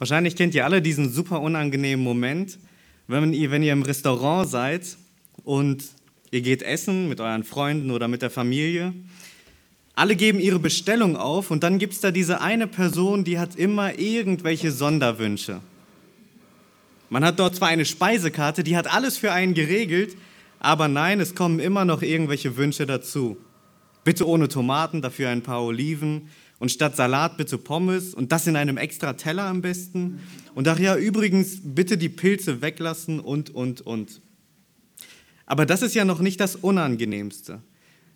Wahrscheinlich kennt ihr alle diesen super unangenehmen Moment, wenn ihr, wenn ihr im Restaurant seid und ihr geht essen mit euren Freunden oder mit der Familie. Alle geben ihre Bestellung auf und dann gibt es da diese eine Person, die hat immer irgendwelche Sonderwünsche. Man hat dort zwar eine Speisekarte, die hat alles für einen geregelt, aber nein, es kommen immer noch irgendwelche Wünsche dazu. Bitte ohne Tomaten, dafür ein paar Oliven und statt Salat bitte Pommes und das in einem extra Teller am besten. Und ach ja, übrigens bitte die Pilze weglassen und, und, und. Aber das ist ja noch nicht das Unangenehmste.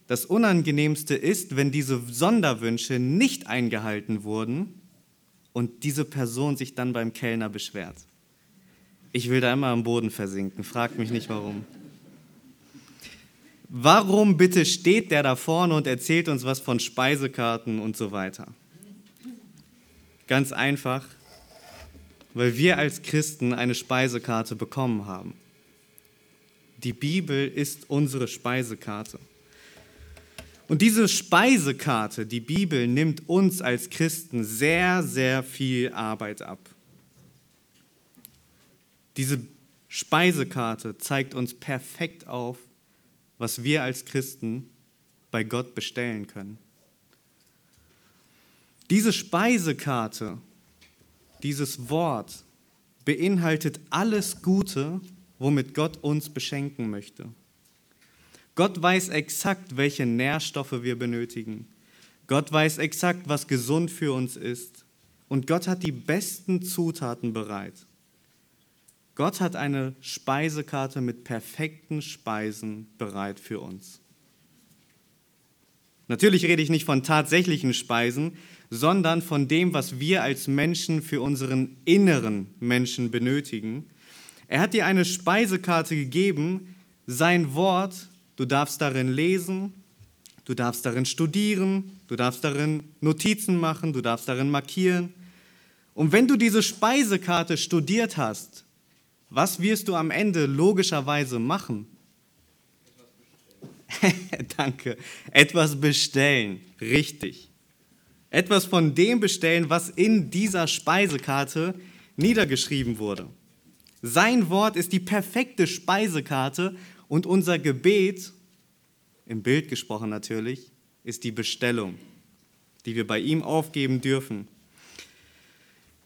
Das Unangenehmste ist, wenn diese Sonderwünsche nicht eingehalten wurden und diese Person sich dann beim Kellner beschwert. Ich will da immer am Boden versinken, fragt mich nicht warum. Warum bitte steht der da vorne und erzählt uns was von Speisekarten und so weiter? Ganz einfach, weil wir als Christen eine Speisekarte bekommen haben. Die Bibel ist unsere Speisekarte. Und diese Speisekarte, die Bibel, nimmt uns als Christen sehr, sehr viel Arbeit ab. Diese Speisekarte zeigt uns perfekt auf, was wir als Christen bei Gott bestellen können. Diese Speisekarte, dieses Wort beinhaltet alles Gute, womit Gott uns beschenken möchte. Gott weiß exakt, welche Nährstoffe wir benötigen. Gott weiß exakt, was gesund für uns ist. Und Gott hat die besten Zutaten bereit. Gott hat eine Speisekarte mit perfekten Speisen bereit für uns. Natürlich rede ich nicht von tatsächlichen Speisen, sondern von dem, was wir als Menschen für unseren inneren Menschen benötigen. Er hat dir eine Speisekarte gegeben, sein Wort, du darfst darin lesen, du darfst darin studieren, du darfst darin Notizen machen, du darfst darin markieren. Und wenn du diese Speisekarte studiert hast, was wirst du am Ende logischerweise machen? Danke. Etwas bestellen. Richtig. Etwas von dem bestellen, was in dieser Speisekarte niedergeschrieben wurde. Sein Wort ist die perfekte Speisekarte und unser Gebet, im Bild gesprochen natürlich, ist die Bestellung, die wir bei ihm aufgeben dürfen.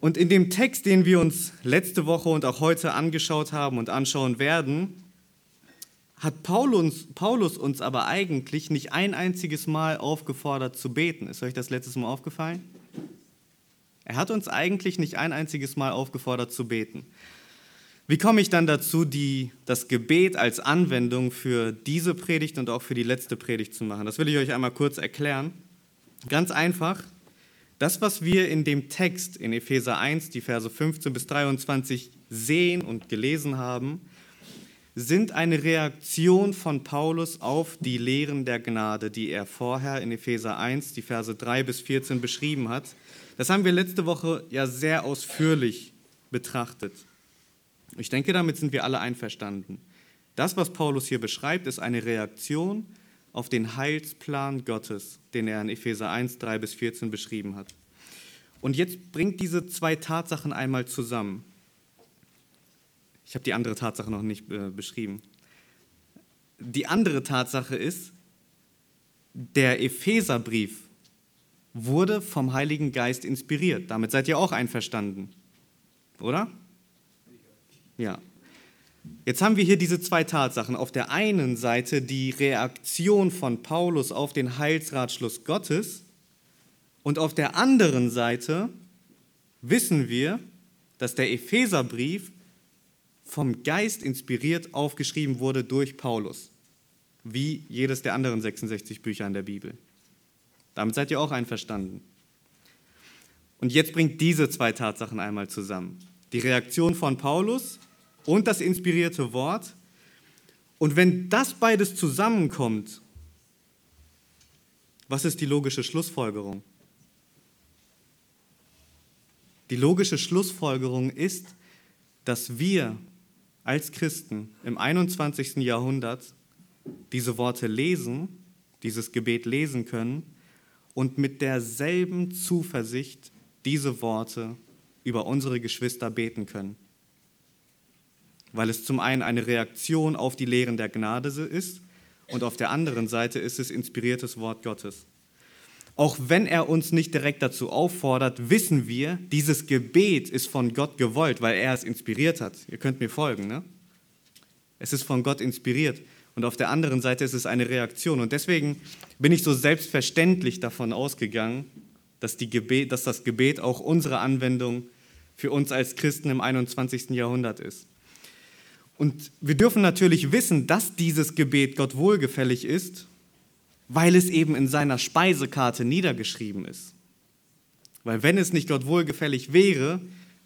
Und in dem Text, den wir uns letzte Woche und auch heute angeschaut haben und anschauen werden, hat Paulus, Paulus uns aber eigentlich nicht ein einziges Mal aufgefordert zu beten. Ist euch das letztes Mal aufgefallen? Er hat uns eigentlich nicht ein einziges Mal aufgefordert zu beten. Wie komme ich dann dazu, die, das Gebet als Anwendung für diese Predigt und auch für die letzte Predigt zu machen? Das will ich euch einmal kurz erklären. Ganz einfach, das, was wir in dem Text in Epheser 1, die Verse 15 bis 23 sehen und gelesen haben, sind eine Reaktion von Paulus auf die Lehren der Gnade, die er vorher in Epheser 1, die Verse 3 bis 14 beschrieben hat. Das haben wir letzte Woche ja sehr ausführlich betrachtet. Ich denke, damit sind wir alle einverstanden. Das, was Paulus hier beschreibt, ist eine Reaktion auf den Heilsplan Gottes, den er in Epheser 1, 3 bis 14 beschrieben hat. Und jetzt bringt diese zwei Tatsachen einmal zusammen. Ich habe die andere Tatsache noch nicht äh, beschrieben. Die andere Tatsache ist, der Epheserbrief wurde vom Heiligen Geist inspiriert. Damit seid ihr auch einverstanden, oder? Ja. Jetzt haben wir hier diese zwei Tatsachen. Auf der einen Seite die Reaktion von Paulus auf den Heilsratschluss Gottes und auf der anderen Seite wissen wir, dass der Epheserbrief vom Geist inspiriert aufgeschrieben wurde durch Paulus, wie jedes der anderen 66 Bücher in der Bibel. Damit seid ihr auch einverstanden. Und jetzt bringt diese zwei Tatsachen einmal zusammen. Die Reaktion von Paulus und das inspirierte Wort. Und wenn das beides zusammenkommt, was ist die logische Schlussfolgerung? Die logische Schlussfolgerung ist, dass wir als Christen im 21. Jahrhundert diese Worte lesen, dieses Gebet lesen können und mit derselben Zuversicht diese Worte über unsere Geschwister beten können. Weil es zum einen eine Reaktion auf die Lehren der Gnade ist und auf der anderen Seite ist es inspiriertes Wort Gottes. Auch wenn er uns nicht direkt dazu auffordert, wissen wir, dieses Gebet ist von Gott gewollt, weil er es inspiriert hat. Ihr könnt mir folgen, ne? Es ist von Gott inspiriert. Und auf der anderen Seite ist es eine Reaktion. Und deswegen bin ich so selbstverständlich davon ausgegangen, dass, Gebet, dass das Gebet auch unsere Anwendung für uns als Christen im 21. Jahrhundert ist. Und wir dürfen natürlich wissen, dass dieses Gebet Gott wohlgefällig ist, weil es eben in seiner Speisekarte niedergeschrieben ist. Weil wenn es nicht Gott wohlgefällig wäre,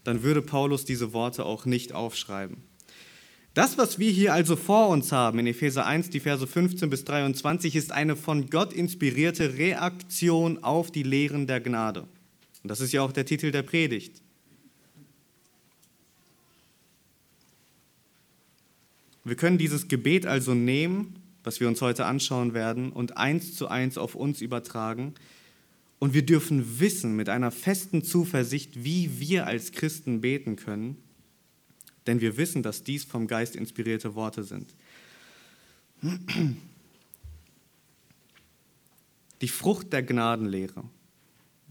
dann würde Paulus diese Worte auch nicht aufschreiben. Das, was wir hier also vor uns haben in Epheser 1, die Verse 15 bis 23, ist eine von Gott inspirierte Reaktion auf die Lehren der Gnade. Und das ist ja auch der Titel der Predigt. Wir können dieses Gebet also nehmen, was wir uns heute anschauen werden, und eins zu eins auf uns übertragen. Und wir dürfen wissen mit einer festen Zuversicht, wie wir als Christen beten können denn wir wissen, dass dies vom Geist inspirierte Worte sind. Die Frucht der Gnadenlehre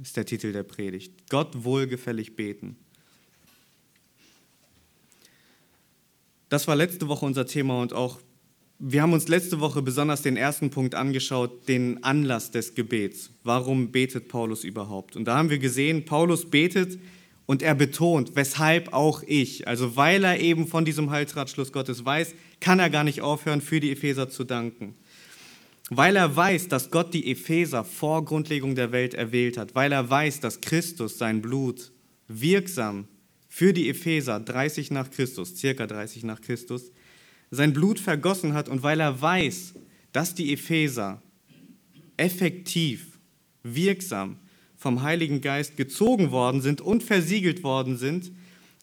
ist der Titel der Predigt. Gott wohlgefällig beten. Das war letzte Woche unser Thema und auch wir haben uns letzte Woche besonders den ersten Punkt angeschaut, den Anlass des Gebets. Warum betet Paulus überhaupt? Und da haben wir gesehen, Paulus betet und er betont, weshalb auch ich, also weil er eben von diesem Heilsratschluss Gottes weiß, kann er gar nicht aufhören, für die Epheser zu danken. Weil er weiß, dass Gott die Epheser vor Grundlegung der Welt erwählt hat, weil er weiß, dass Christus sein Blut wirksam für die Epheser 30 nach Christus, circa 30 nach Christus, sein Blut vergossen hat und weil er weiß, dass die Epheser effektiv, wirksam vom Heiligen Geist gezogen worden sind und versiegelt worden sind.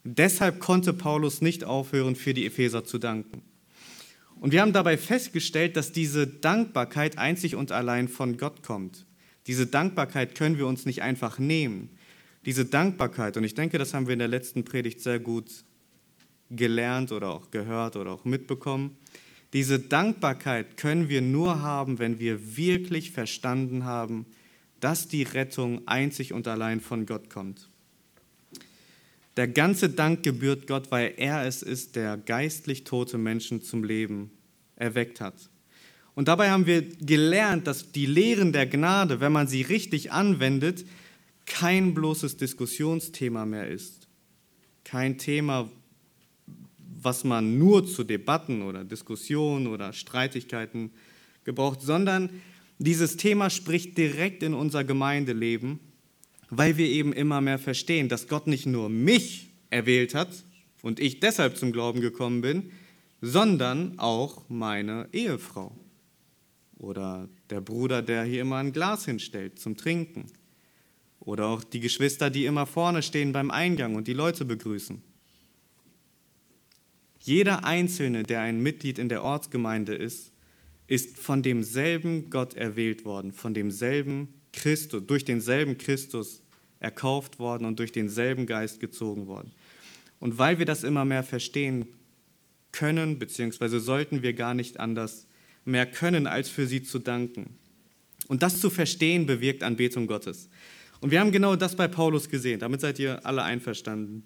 Deshalb konnte Paulus nicht aufhören, für die Epheser zu danken. Und wir haben dabei festgestellt, dass diese Dankbarkeit einzig und allein von Gott kommt. Diese Dankbarkeit können wir uns nicht einfach nehmen. Diese Dankbarkeit, und ich denke, das haben wir in der letzten Predigt sehr gut gelernt oder auch gehört oder auch mitbekommen, diese Dankbarkeit können wir nur haben, wenn wir wirklich verstanden haben, dass die Rettung einzig und allein von Gott kommt. Der ganze Dank gebührt Gott, weil er es ist, der geistlich tote Menschen zum Leben erweckt hat. Und dabei haben wir gelernt, dass die Lehren der Gnade, wenn man sie richtig anwendet, kein bloßes Diskussionsthema mehr ist. Kein Thema, was man nur zu Debatten oder Diskussionen oder Streitigkeiten gebraucht, sondern dieses Thema spricht direkt in unser Gemeindeleben, weil wir eben immer mehr verstehen, dass Gott nicht nur mich erwählt hat und ich deshalb zum Glauben gekommen bin, sondern auch meine Ehefrau oder der Bruder, der hier immer ein Glas hinstellt zum Trinken oder auch die Geschwister, die immer vorne stehen beim Eingang und die Leute begrüßen. Jeder Einzelne, der ein Mitglied in der Ortsgemeinde ist, ist von demselben Gott erwählt worden, von demselben Christus, durch denselben Christus erkauft worden und durch denselben Geist gezogen worden. Und weil wir das immer mehr verstehen können, beziehungsweise sollten wir gar nicht anders mehr können, als für sie zu danken. Und das zu verstehen bewirkt Anbetung Gottes. Und wir haben genau das bei Paulus gesehen. Damit seid ihr alle einverstanden.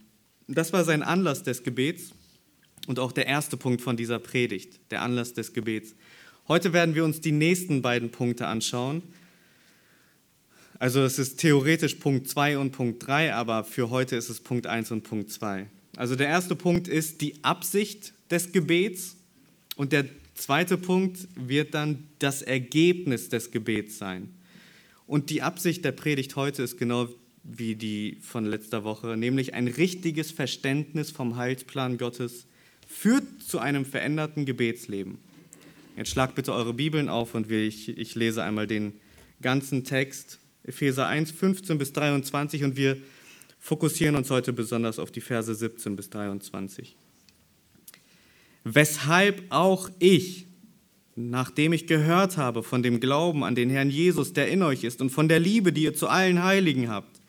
Das war sein Anlass des Gebets und auch der erste Punkt von dieser Predigt, der Anlass des Gebets. Heute werden wir uns die nächsten beiden Punkte anschauen. Also es ist theoretisch Punkt 2 und Punkt 3, aber für heute ist es Punkt 1 und Punkt 2. Also der erste Punkt ist die Absicht des Gebets und der zweite Punkt wird dann das Ergebnis des Gebets sein. Und die Absicht der Predigt heute ist genau wie die von letzter Woche, nämlich ein richtiges Verständnis vom Heilsplan Gottes führt zu einem veränderten Gebetsleben. Jetzt schlagt bitte eure Bibeln auf und ich, ich lese einmal den ganzen Text, Epheser 1, 15 bis 23 und wir fokussieren uns heute besonders auf die Verse 17 bis 23. Weshalb auch ich, nachdem ich gehört habe von dem Glauben an den Herrn Jesus, der in euch ist, und von der Liebe, die ihr zu allen Heiligen habt,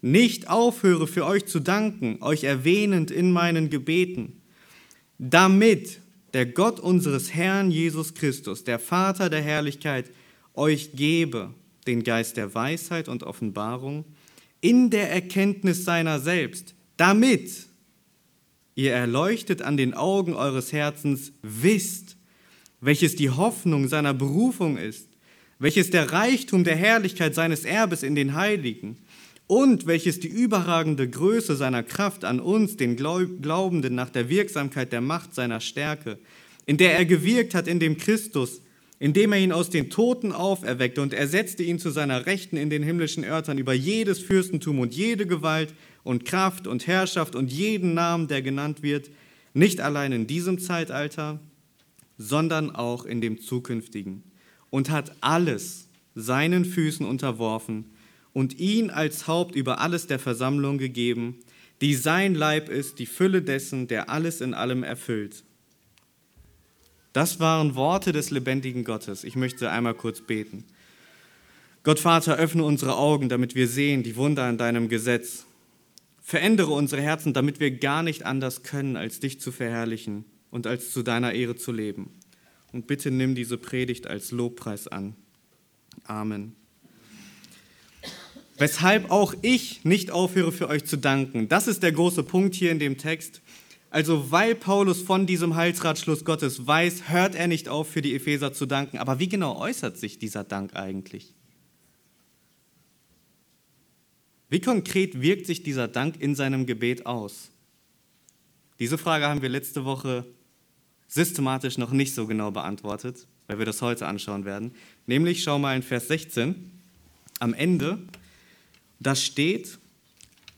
nicht aufhöre für euch zu danken, euch erwähnend in meinen Gebeten, damit der Gott unseres Herrn Jesus Christus, der Vater der Herrlichkeit, euch gebe den Geist der Weisheit und Offenbarung in der Erkenntnis seiner selbst, damit ihr erleuchtet an den Augen eures Herzens wisst, welches die Hoffnung seiner Berufung ist, welches der Reichtum der Herrlichkeit seines Erbes in den Heiligen und welches die überragende Größe seiner Kraft an uns, den Glaubenden, nach der Wirksamkeit der Macht seiner Stärke, in der er gewirkt hat in dem Christus, indem er ihn aus den Toten auferweckte und ersetzte ihn zu seiner Rechten in den himmlischen Örtern über jedes Fürstentum und jede Gewalt und Kraft und Herrschaft und jeden Namen, der genannt wird, nicht allein in diesem Zeitalter, sondern auch in dem zukünftigen, und hat alles seinen Füßen unterworfen und ihn als Haupt über alles der Versammlung gegeben, die sein Leib ist, die Fülle dessen, der alles in allem erfüllt. Das waren Worte des lebendigen Gottes. Ich möchte einmal kurz beten. Gott Vater, öffne unsere Augen, damit wir sehen die Wunder in deinem Gesetz. Verändere unsere Herzen, damit wir gar nicht anders können, als dich zu verherrlichen und als zu deiner Ehre zu leben. Und bitte nimm diese Predigt als Lobpreis an. Amen. Weshalb auch ich nicht aufhöre für euch zu danken. Das ist der große Punkt hier in dem Text. Also weil Paulus von diesem Heilsratschluss Gottes weiß, hört er nicht auf, für die Epheser zu danken. Aber wie genau äußert sich dieser Dank eigentlich? Wie konkret wirkt sich dieser Dank in seinem Gebet aus? Diese Frage haben wir letzte Woche systematisch noch nicht so genau beantwortet, weil wir das heute anschauen werden. Nämlich, schau mal in Vers 16, am Ende, da steht,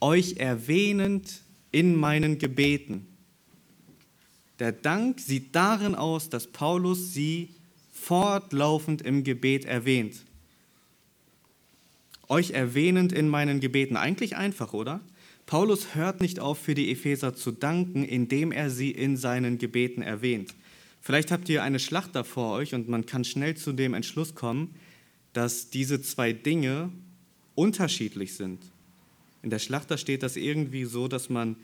euch erwähnend in meinen Gebeten. Der Dank sieht darin aus, dass Paulus sie fortlaufend im Gebet erwähnt. Euch erwähnend in meinen Gebeten. Eigentlich einfach, oder? Paulus hört nicht auf, für die Epheser zu danken, indem er sie in seinen Gebeten erwähnt. Vielleicht habt ihr eine Schlacht da vor euch und man kann schnell zu dem Entschluss kommen, dass diese zwei Dinge unterschiedlich sind. In der Schlacht da steht das irgendwie so, dass man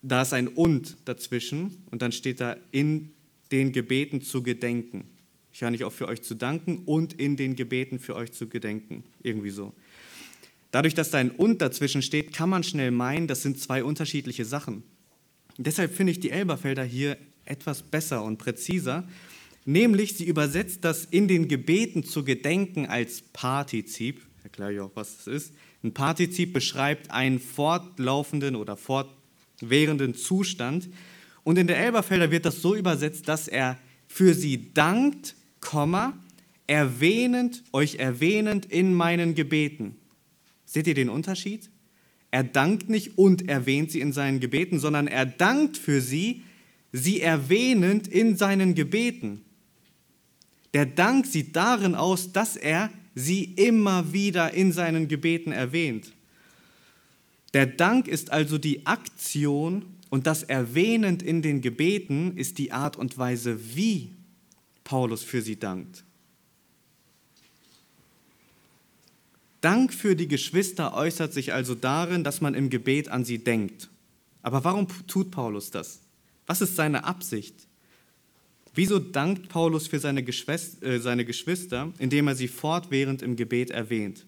da ist ein und dazwischen und dann steht da in den Gebeten zu gedenken. Ich höre nicht auf, für euch zu danken und in den Gebeten für euch zu gedenken. Irgendwie so. Dadurch, dass da ein und dazwischen steht, kann man schnell meinen, das sind zwei unterschiedliche Sachen. Deshalb finde ich die Elberfelder hier etwas besser und präziser. Nämlich, sie übersetzt das in den Gebeten zu gedenken als Partizip. Erkläre ich auch, was das ist. Ein Partizip beschreibt einen fortlaufenden oder fortlaufenden währenden Zustand. Und in der Elberfelder wird das so übersetzt, dass er für sie dankt, erwähnend, euch erwähnend in meinen Gebeten. Seht ihr den Unterschied? Er dankt nicht und erwähnt sie in seinen Gebeten, sondern er dankt für sie, sie erwähnend in seinen Gebeten. Der Dank sieht darin aus, dass er sie immer wieder in seinen Gebeten erwähnt. Der Dank ist also die Aktion und das Erwähnend in den Gebeten ist die Art und Weise, wie Paulus für sie dankt. Dank für die Geschwister äußert sich also darin, dass man im Gebet an sie denkt. Aber warum tut Paulus das? Was ist seine Absicht? Wieso dankt Paulus für seine, Geschwister, äh, seine Geschwister, indem er sie fortwährend im Gebet erwähnt?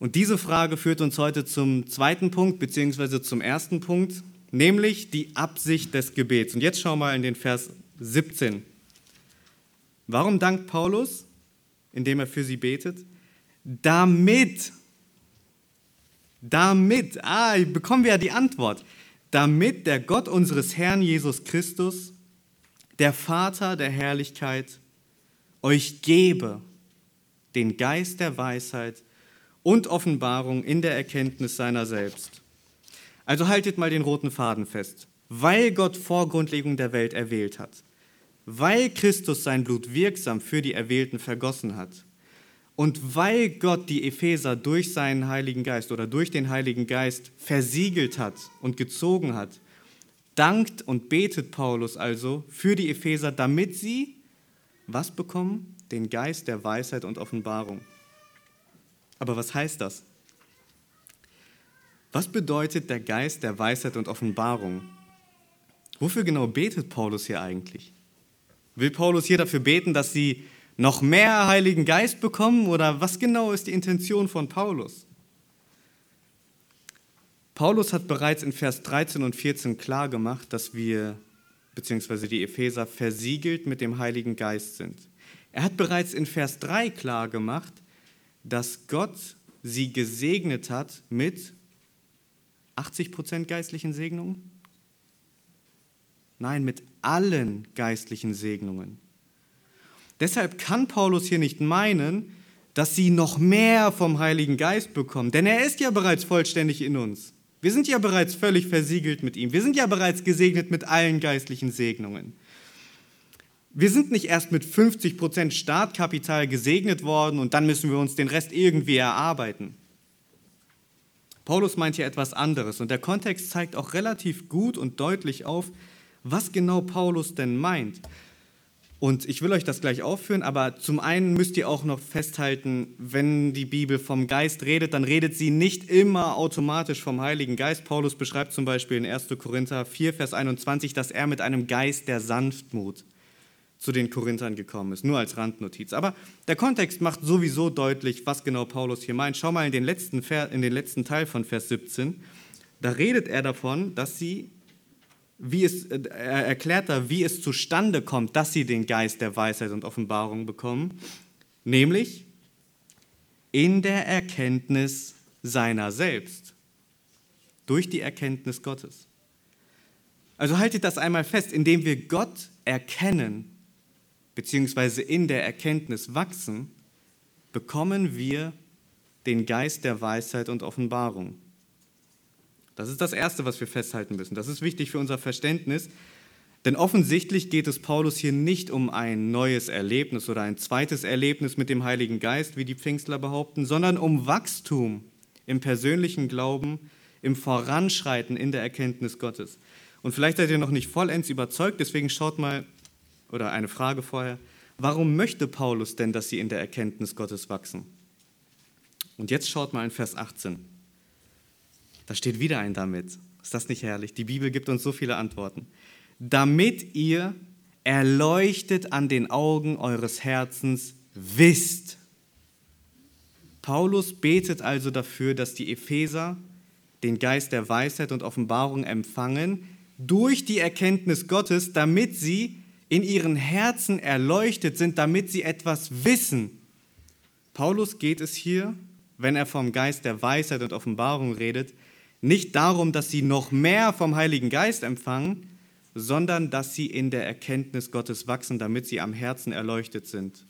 Und diese Frage führt uns heute zum zweiten Punkt, beziehungsweise zum ersten Punkt, nämlich die Absicht des Gebets. Und jetzt schau mal in den Vers 17. Warum dankt Paulus, indem er für sie betet? Damit, damit, ah, bekommen wir ja die Antwort, damit der Gott unseres Herrn Jesus Christus, der Vater der Herrlichkeit, euch gebe den Geist der Weisheit und Offenbarung in der Erkenntnis seiner selbst. Also haltet mal den roten Faden fest. Weil Gott vor Grundlegung der Welt erwählt hat, weil Christus sein Blut wirksam für die Erwählten vergossen hat und weil Gott die Epheser durch seinen Heiligen Geist oder durch den Heiligen Geist versiegelt hat und gezogen hat, dankt und betet Paulus also für die Epheser, damit sie was bekommen? Den Geist der Weisheit und Offenbarung. Aber was heißt das? Was bedeutet der Geist der Weisheit und Offenbarung? Wofür genau betet Paulus hier eigentlich? Will Paulus hier dafür beten, dass sie noch mehr Heiligen Geist bekommen oder was genau ist die Intention von Paulus? Paulus hat bereits in Vers 13 und 14 klar gemacht, dass wir, beziehungsweise die Epheser, versiegelt mit dem Heiligen Geist sind. Er hat bereits in Vers 3 klar gemacht, dass Gott sie gesegnet hat mit 80% geistlichen Segnungen? Nein, mit allen geistlichen Segnungen. Deshalb kann Paulus hier nicht meinen, dass sie noch mehr vom Heiligen Geist bekommen, denn er ist ja bereits vollständig in uns. Wir sind ja bereits völlig versiegelt mit ihm. Wir sind ja bereits gesegnet mit allen geistlichen Segnungen. Wir sind nicht erst mit 50% Startkapital gesegnet worden und dann müssen wir uns den Rest irgendwie erarbeiten. Paulus meint hier etwas anderes und der Kontext zeigt auch relativ gut und deutlich auf, was genau Paulus denn meint. Und ich will euch das gleich aufführen, aber zum einen müsst ihr auch noch festhalten, wenn die Bibel vom Geist redet, dann redet sie nicht immer automatisch vom Heiligen Geist. Paulus beschreibt zum Beispiel in 1. Korinther 4, Vers 21, dass er mit einem Geist der Sanftmut zu den Korinthern gekommen ist, nur als Randnotiz. Aber der Kontext macht sowieso deutlich, was genau Paulus hier meint. Schau mal in den letzten, in den letzten Teil von Vers 17. Da redet er davon, dass sie wie es, er erklärt da, wie es zustande kommt, dass sie den Geist der Weisheit und Offenbarung bekommen, nämlich in der Erkenntnis seiner selbst, durch die Erkenntnis Gottes. Also haltet das einmal fest, indem wir Gott erkennen, beziehungsweise in der Erkenntnis wachsen, bekommen wir den Geist der Weisheit und Offenbarung. Das ist das Erste, was wir festhalten müssen. Das ist wichtig für unser Verständnis. Denn offensichtlich geht es Paulus hier nicht um ein neues Erlebnis oder ein zweites Erlebnis mit dem Heiligen Geist, wie die Pfingstler behaupten, sondern um Wachstum im persönlichen Glauben, im Voranschreiten in der Erkenntnis Gottes. Und vielleicht seid ihr noch nicht vollends überzeugt, deswegen schaut mal, oder eine Frage vorher, warum möchte Paulus denn, dass sie in der Erkenntnis Gottes wachsen? Und jetzt schaut mal in Vers 18. Da steht wieder ein damit. Ist das nicht herrlich? Die Bibel gibt uns so viele Antworten. Damit ihr erleuchtet an den Augen eures Herzens wisst. Paulus betet also dafür, dass die Epheser den Geist der Weisheit und Offenbarung empfangen durch die Erkenntnis Gottes, damit sie in ihren Herzen erleuchtet sind, damit sie etwas wissen. Paulus geht es hier, wenn er vom Geist der Weisheit und Offenbarung redet, nicht darum, dass sie noch mehr vom Heiligen Geist empfangen, sondern dass sie in der Erkenntnis Gottes wachsen, damit sie am Herzen erleuchtet sind.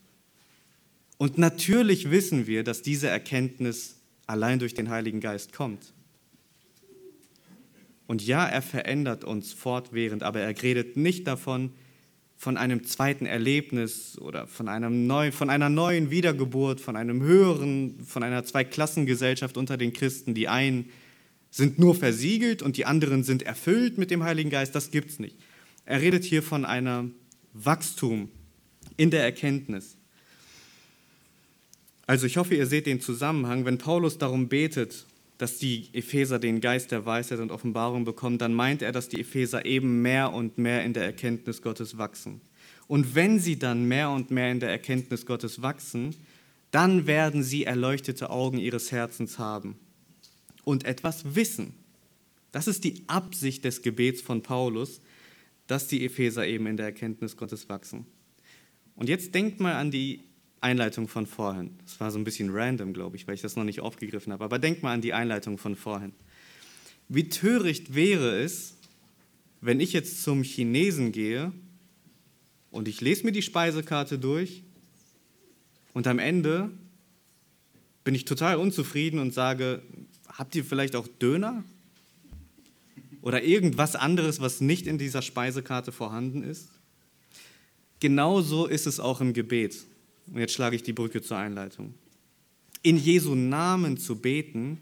Und natürlich wissen wir, dass diese Erkenntnis allein durch den Heiligen Geist kommt. Und ja, er verändert uns fortwährend, aber er redet nicht davon, von einem zweiten Erlebnis oder von, einem neuen, von einer neuen Wiedergeburt, von einem höheren, von einer Zweiklassengesellschaft unter den Christen, die einen sind nur versiegelt und die anderen sind erfüllt mit dem Heiligen Geist. Das gibt es nicht. Er redet hier von einem Wachstum in der Erkenntnis. Also ich hoffe, ihr seht den Zusammenhang. Wenn Paulus darum betet, dass die Epheser den Geist der Weisheit und Offenbarung bekommen, dann meint er, dass die Epheser eben mehr und mehr in der Erkenntnis Gottes wachsen. Und wenn sie dann mehr und mehr in der Erkenntnis Gottes wachsen, dann werden sie erleuchtete Augen ihres Herzens haben und etwas wissen. Das ist die Absicht des Gebets von Paulus, dass die Epheser eben in der Erkenntnis Gottes wachsen. Und jetzt denkt mal an die Einleitung von vorhin. Das war so ein bisschen random, glaube ich, weil ich das noch nicht aufgegriffen habe. Aber denkt mal an die Einleitung von vorhin. Wie töricht wäre es, wenn ich jetzt zum Chinesen gehe und ich lese mir die Speisekarte durch und am Ende bin ich total unzufrieden und sage, Habt ihr vielleicht auch Döner? Oder irgendwas anderes, was nicht in dieser Speisekarte vorhanden ist? Genauso ist es auch im Gebet. Und jetzt schlage ich die Brücke zur Einleitung. In Jesu Namen zu beten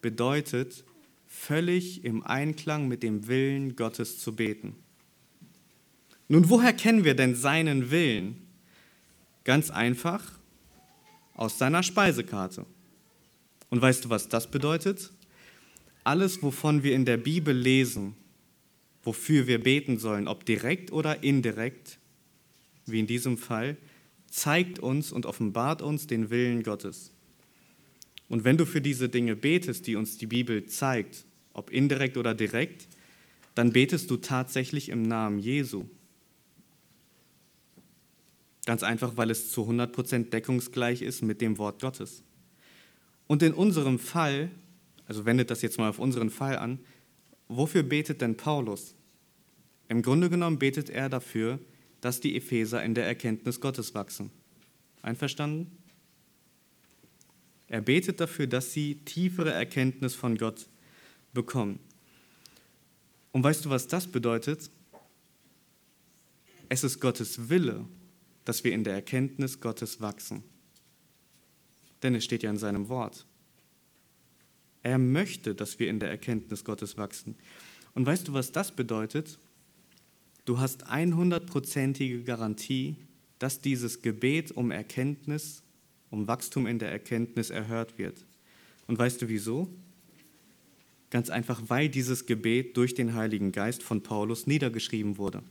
bedeutet, völlig im Einklang mit dem Willen Gottes zu beten. Nun, woher kennen wir denn seinen Willen? Ganz einfach aus seiner Speisekarte. Und weißt du, was das bedeutet? alles, wovon wir in der Bibel lesen, wofür wir beten sollen, ob direkt oder indirekt, wie in diesem Fall, zeigt uns und offenbart uns den Willen Gottes. Und wenn du für diese Dinge betest, die uns die Bibel zeigt, ob indirekt oder direkt, dann betest du tatsächlich im Namen Jesu. Ganz einfach, weil es zu 100% deckungsgleich ist mit dem Wort Gottes. Und in unserem Fall, also wendet das jetzt mal auf unseren Fall an, wofür betet denn Paulus? Im Grunde genommen betet er dafür, dass die Epheser in der Erkenntnis Gottes wachsen. Einverstanden? Er betet dafür, dass sie tiefere Erkenntnis von Gott bekommen. Und weißt du, was das bedeutet? Es ist Gottes Wille, dass wir in der Erkenntnis Gottes wachsen. Denn es steht ja in seinem Wort. Er möchte, dass wir in der Erkenntnis Gottes wachsen. Und weißt du, was das bedeutet? Du hast 100%ige Garantie, dass dieses Gebet um Erkenntnis, um Wachstum in der Erkenntnis erhört wird. Und weißt du wieso? Ganz einfach, weil dieses Gebet durch den Heiligen Geist von Paulus niedergeschrieben wurde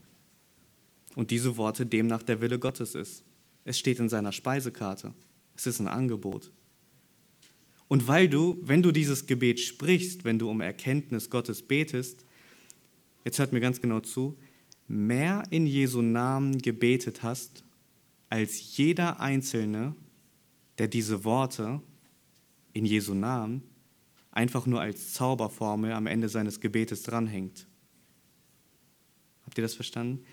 und diese Worte demnach der Wille Gottes ist. Es steht in seiner Speisekarte. Es ist ein Angebot. Und weil du, wenn du dieses Gebet sprichst, wenn du um Erkenntnis Gottes betest, jetzt hört mir ganz genau zu, mehr in Jesu Namen gebetet hast, als jeder Einzelne, der diese Worte in Jesu Namen einfach nur als Zauberformel am Ende seines Gebetes dranhängt. Habt ihr das verstanden?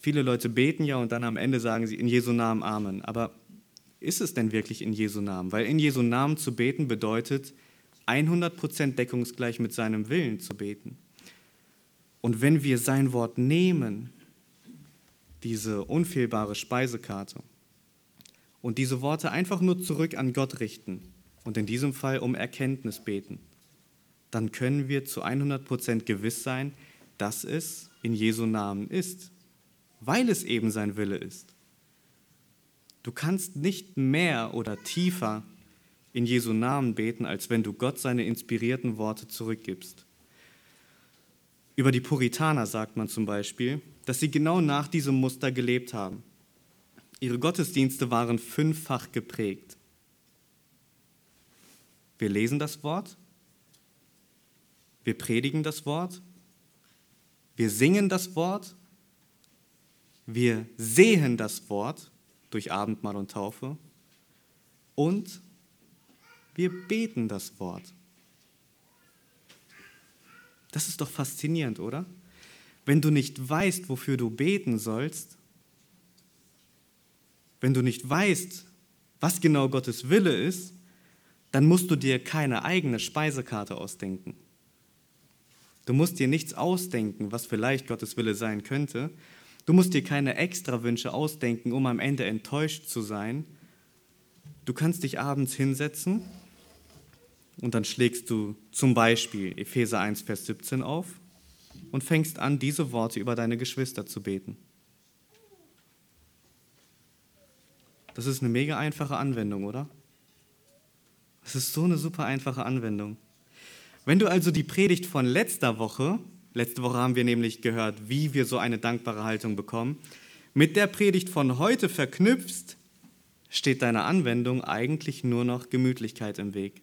Viele Leute beten ja und dann am Ende sagen sie in Jesu Namen Amen. Aber ist es denn wirklich in Jesu Namen? Weil in Jesu Namen zu beten bedeutet, 100% deckungsgleich mit seinem Willen zu beten. Und wenn wir sein Wort nehmen, diese unfehlbare Speisekarte, und diese Worte einfach nur zurück an Gott richten und in diesem Fall um Erkenntnis beten, dann können wir zu 100% gewiss sein, dass es in Jesu Namen ist weil es eben sein Wille ist. Du kannst nicht mehr oder tiefer in Jesu Namen beten, als wenn du Gott seine inspirierten Worte zurückgibst. Über die Puritaner sagt man zum Beispiel, dass sie genau nach diesem Muster gelebt haben. Ihre Gottesdienste waren fünffach geprägt. Wir lesen das Wort, wir predigen das Wort, wir singen das Wort wir sehen das Wort durch Abendmahl und Taufe und wir beten das Wort. Das ist doch faszinierend, oder? Wenn du nicht weißt, wofür du beten sollst, wenn du nicht weißt, was genau Gottes Wille ist, dann musst du dir keine eigene Speisekarte ausdenken. Du musst dir nichts ausdenken, was vielleicht Gottes Wille sein könnte, Du musst dir keine Extrawünsche ausdenken, um am Ende enttäuscht zu sein. Du kannst dich abends hinsetzen und dann schlägst du zum Beispiel Epheser 1, Vers 17 auf und fängst an, diese Worte über deine Geschwister zu beten. Das ist eine mega einfache Anwendung, oder? Das ist so eine super einfache Anwendung. Wenn du also die Predigt von letzter Woche Letzte Woche haben wir nämlich gehört, wie wir so eine dankbare Haltung bekommen. Mit der Predigt von heute verknüpft, steht deiner Anwendung eigentlich nur noch Gemütlichkeit im Weg.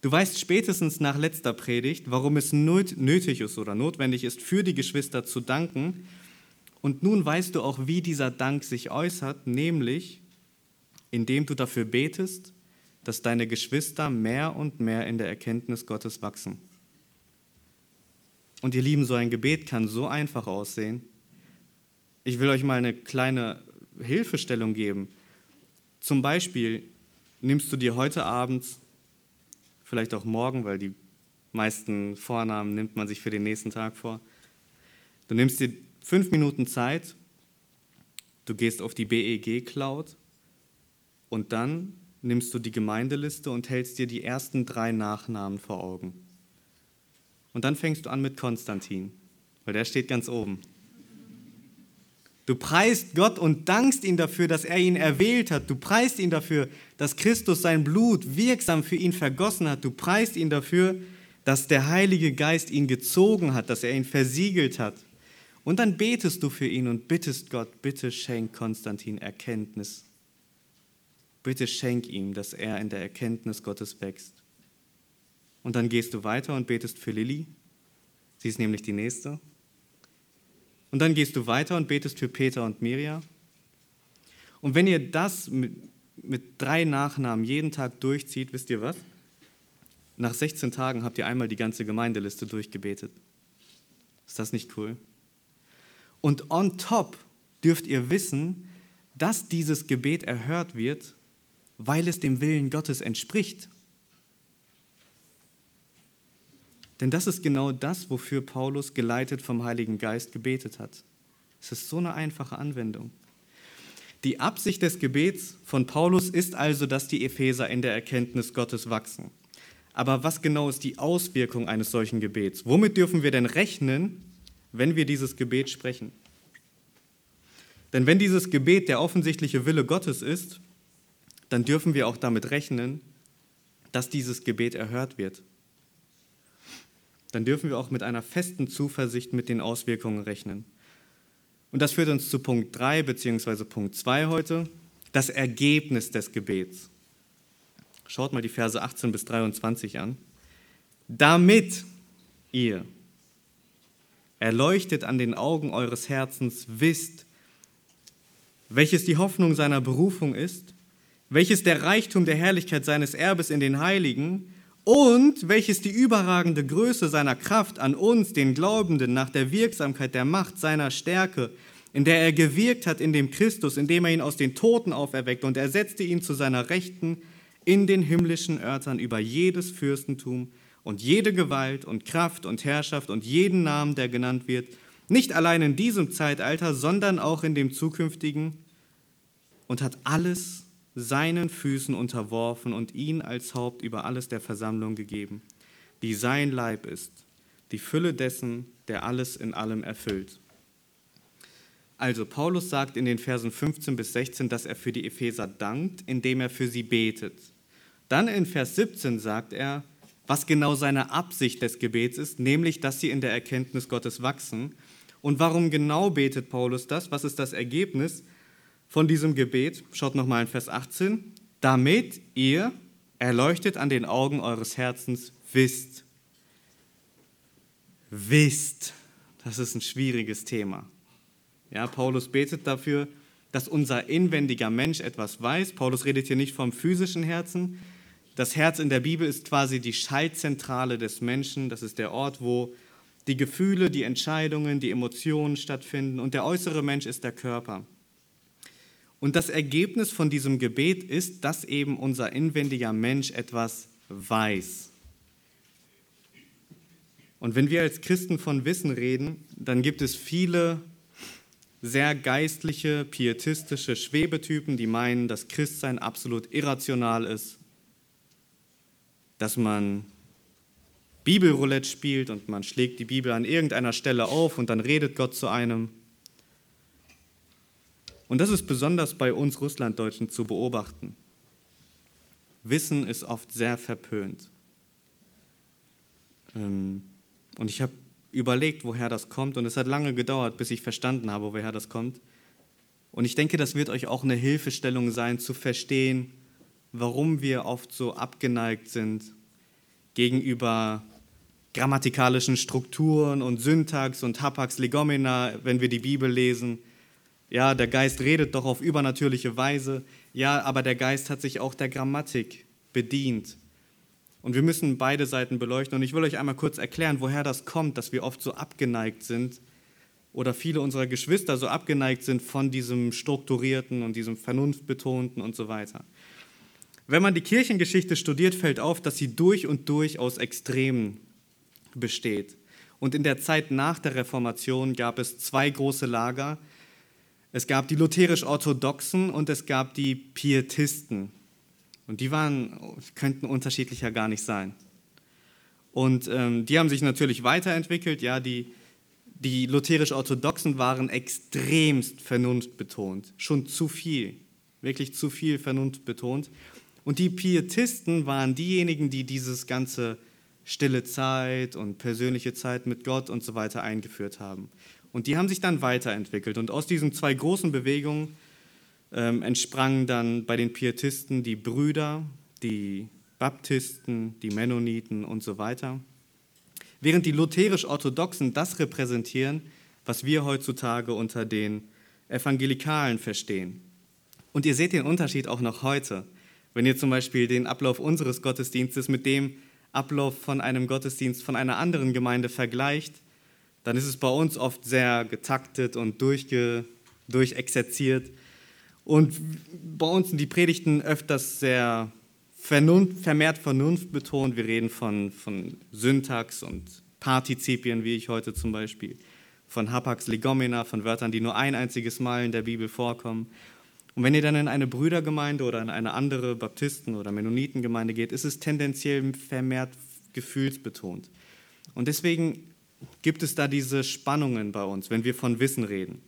Du weißt spätestens nach letzter Predigt, warum es nötig ist oder notwendig ist, für die Geschwister zu danken. Und nun weißt du auch, wie dieser Dank sich äußert, nämlich indem du dafür betest, dass deine Geschwister mehr und mehr in der Erkenntnis Gottes wachsen. Und ihr Lieben, so ein Gebet kann so einfach aussehen. Ich will euch mal eine kleine Hilfestellung geben. Zum Beispiel nimmst du dir heute Abend, vielleicht auch morgen, weil die meisten Vornamen nimmt man sich für den nächsten Tag vor. Du nimmst dir fünf Minuten Zeit, du gehst auf die BEG Cloud und dann nimmst du die Gemeindeliste und hältst dir die ersten drei Nachnamen vor Augen. Und dann fängst du an mit Konstantin, weil der steht ganz oben. Du preist Gott und dankst ihm dafür, dass er ihn erwählt hat. Du preist ihn dafür, dass Christus sein Blut wirksam für ihn vergossen hat. Du preist ihn dafür, dass der Heilige Geist ihn gezogen hat, dass er ihn versiegelt hat. Und dann betest du für ihn und bittest Gott, bitte schenk Konstantin Erkenntnis. Bitte schenk ihm, dass er in der Erkenntnis Gottes wächst. Und dann gehst du weiter und betest für Lilly. Sie ist nämlich die nächste. Und dann gehst du weiter und betest für Peter und Mirja. Und wenn ihr das mit, mit drei Nachnamen jeden Tag durchzieht, wisst ihr was? Nach 16 Tagen habt ihr einmal die ganze Gemeindeliste durchgebetet. Ist das nicht cool? Und on top dürft ihr wissen, dass dieses Gebet erhört wird, weil es dem Willen Gottes entspricht. Denn das ist genau das, wofür Paulus geleitet vom Heiligen Geist gebetet hat. Es ist so eine einfache Anwendung. Die Absicht des Gebets von Paulus ist also, dass die Epheser in der Erkenntnis Gottes wachsen. Aber was genau ist die Auswirkung eines solchen Gebets? Womit dürfen wir denn rechnen, wenn wir dieses Gebet sprechen? Denn wenn dieses Gebet der offensichtliche Wille Gottes ist, dann dürfen wir auch damit rechnen, dass dieses Gebet erhört wird. Dann dürfen wir auch mit einer festen Zuversicht mit den Auswirkungen rechnen. Und das führt uns zu Punkt 3 bzw. Punkt 2 heute, das Ergebnis des Gebets. Schaut mal die Verse 18 bis 23 an. Damit ihr erleuchtet an den Augen eures Herzens wisst, welches die Hoffnung seiner Berufung ist, welches der Reichtum der Herrlichkeit seines Erbes in den Heiligen und welches die überragende Größe seiner Kraft an uns, den Glaubenden, nach der Wirksamkeit der Macht seiner Stärke, in der er gewirkt hat in dem Christus, indem er ihn aus den Toten auferweckte und ersetzte ihn zu seiner Rechten in den himmlischen Örtern über jedes Fürstentum und jede Gewalt und Kraft und Herrschaft und jeden Namen, der genannt wird, nicht allein in diesem Zeitalter, sondern auch in dem zukünftigen, und hat alles seinen Füßen unterworfen und ihn als Haupt über alles der Versammlung gegeben, die sein Leib ist, die Fülle dessen, der alles in allem erfüllt. Also Paulus sagt in den Versen 15 bis 16, dass er für die Epheser dankt, indem er für sie betet. Dann in Vers 17 sagt er, was genau seine Absicht des Gebets ist, nämlich, dass sie in der Erkenntnis Gottes wachsen. Und warum genau betet Paulus das? Was ist das Ergebnis von diesem Gebet? Schaut nochmal in Vers 18. Damit ihr erleuchtet an den Augen eures Herzens wisst. Wisst. Das ist ein schwieriges Thema. Ja, Paulus betet dafür, dass unser inwendiger Mensch etwas weiß. Paulus redet hier nicht vom physischen Herzen, das Herz in der Bibel ist quasi die Schaltzentrale des Menschen. Das ist der Ort, wo die Gefühle, die Entscheidungen, die Emotionen stattfinden. Und der äußere Mensch ist der Körper. Und das Ergebnis von diesem Gebet ist, dass eben unser inwendiger Mensch etwas weiß. Und wenn wir als Christen von Wissen reden, dann gibt es viele sehr geistliche, pietistische Schwebetypen, die meinen, dass Christsein absolut irrational ist dass man Bibelroulette spielt und man schlägt die Bibel an irgendeiner Stelle auf und dann redet Gott zu einem. Und das ist besonders bei uns Russlanddeutschen zu beobachten. Wissen ist oft sehr verpönt. Ähm, und ich habe überlegt, woher das kommt, und es hat lange gedauert, bis ich verstanden habe, woher das kommt. Und ich denke, das wird euch auch eine Hilfestellung sein, zu verstehen, warum wir oft so abgeneigt sind gegenüber grammatikalischen Strukturen und Syntax und Hapax Legomena, wenn wir die Bibel lesen. Ja, der Geist redet doch auf übernatürliche Weise. Ja, aber der Geist hat sich auch der Grammatik bedient. Und wir müssen beide Seiten beleuchten. Und ich will euch einmal kurz erklären, woher das kommt, dass wir oft so abgeneigt sind oder viele unserer Geschwister so abgeneigt sind von diesem strukturierten und diesem vernunftbetonten und so weiter. Wenn man die Kirchengeschichte studiert, fällt auf, dass sie durch und durch aus Extremen besteht. Und in der Zeit nach der Reformation gab es zwei große Lager. Es gab die lutherisch-orthodoxen und es gab die Pietisten. Und die waren, könnten unterschiedlicher gar nicht sein. Und ähm, die haben sich natürlich weiterentwickelt. Ja, die, die lutherisch-orthodoxen waren extremst vernunftbetont. Schon zu viel. Wirklich zu viel vernunftbetont. Und die Pietisten waren diejenigen, die dieses ganze stille Zeit und persönliche Zeit mit Gott und so weiter eingeführt haben. Und die haben sich dann weiterentwickelt. Und aus diesen zwei großen Bewegungen ähm, entsprangen dann bei den Pietisten die Brüder, die Baptisten, die Mennoniten und so weiter. Während die lutherisch-orthodoxen das repräsentieren, was wir heutzutage unter den Evangelikalen verstehen. Und ihr seht den Unterschied auch noch heute. Wenn ihr zum Beispiel den Ablauf unseres Gottesdienstes mit dem Ablauf von einem Gottesdienst von einer anderen Gemeinde vergleicht, dann ist es bei uns oft sehr getaktet und durchge, durchexerziert. Und bei uns sind die Predigten öfters sehr Vernunft, vermehrt Vernunft betont. Wir reden von, von Syntax und Partizipien, wie ich heute zum Beispiel, von Hapax Legomena, von Wörtern, die nur ein einziges Mal in der Bibel vorkommen. Und wenn ihr dann in eine Brüdergemeinde oder in eine andere Baptisten- oder Mennonitengemeinde geht, ist es tendenziell vermehrt gefühlsbetont. Und deswegen gibt es da diese Spannungen bei uns, wenn wir von Wissen reden.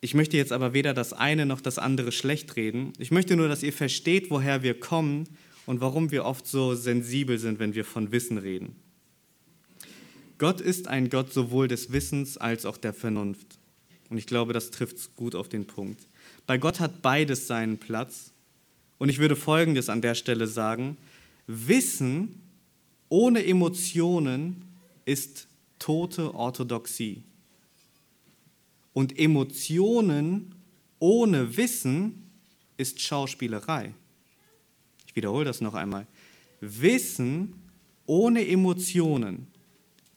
Ich möchte jetzt aber weder das eine noch das andere schlecht reden. Ich möchte nur, dass ihr versteht, woher wir kommen und warum wir oft so sensibel sind, wenn wir von Wissen reden. Gott ist ein Gott sowohl des Wissens als auch der Vernunft. Und ich glaube, das trifft gut auf den Punkt. Bei Gott hat beides seinen Platz. Und ich würde Folgendes an der Stelle sagen. Wissen ohne Emotionen ist tote Orthodoxie. Und Emotionen ohne Wissen ist Schauspielerei. Ich wiederhole das noch einmal. Wissen ohne Emotionen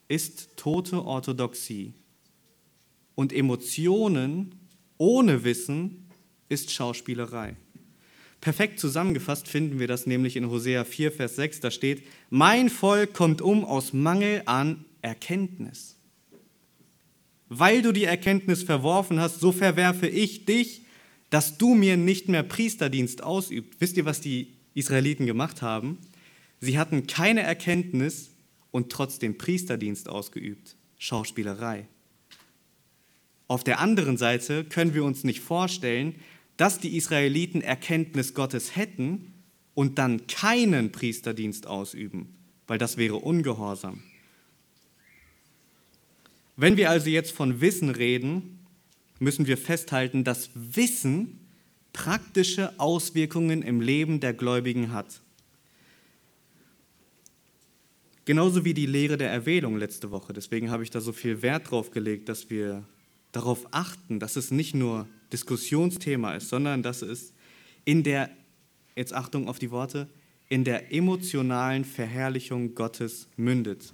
ist tote Orthodoxie. Und Emotionen ohne Wissen ist Schauspielerei. Perfekt zusammengefasst finden wir das nämlich in Hosea 4, Vers 6. Da steht, mein Volk kommt um aus Mangel an Erkenntnis. Weil du die Erkenntnis verworfen hast, so verwerfe ich dich, dass du mir nicht mehr Priesterdienst ausübt. Wisst ihr, was die Israeliten gemacht haben? Sie hatten keine Erkenntnis und trotzdem Priesterdienst ausgeübt. Schauspielerei. Auf der anderen Seite können wir uns nicht vorstellen, dass die Israeliten Erkenntnis Gottes hätten und dann keinen Priesterdienst ausüben, weil das wäre ungehorsam. Wenn wir also jetzt von Wissen reden, müssen wir festhalten, dass Wissen praktische Auswirkungen im Leben der Gläubigen hat. Genauso wie die Lehre der Erwählung letzte Woche. Deswegen habe ich da so viel Wert drauf gelegt, dass wir darauf achten, dass es nicht nur Diskussionsthema ist, sondern dass es in der, jetzt Achtung auf die Worte, in der emotionalen Verherrlichung Gottes mündet.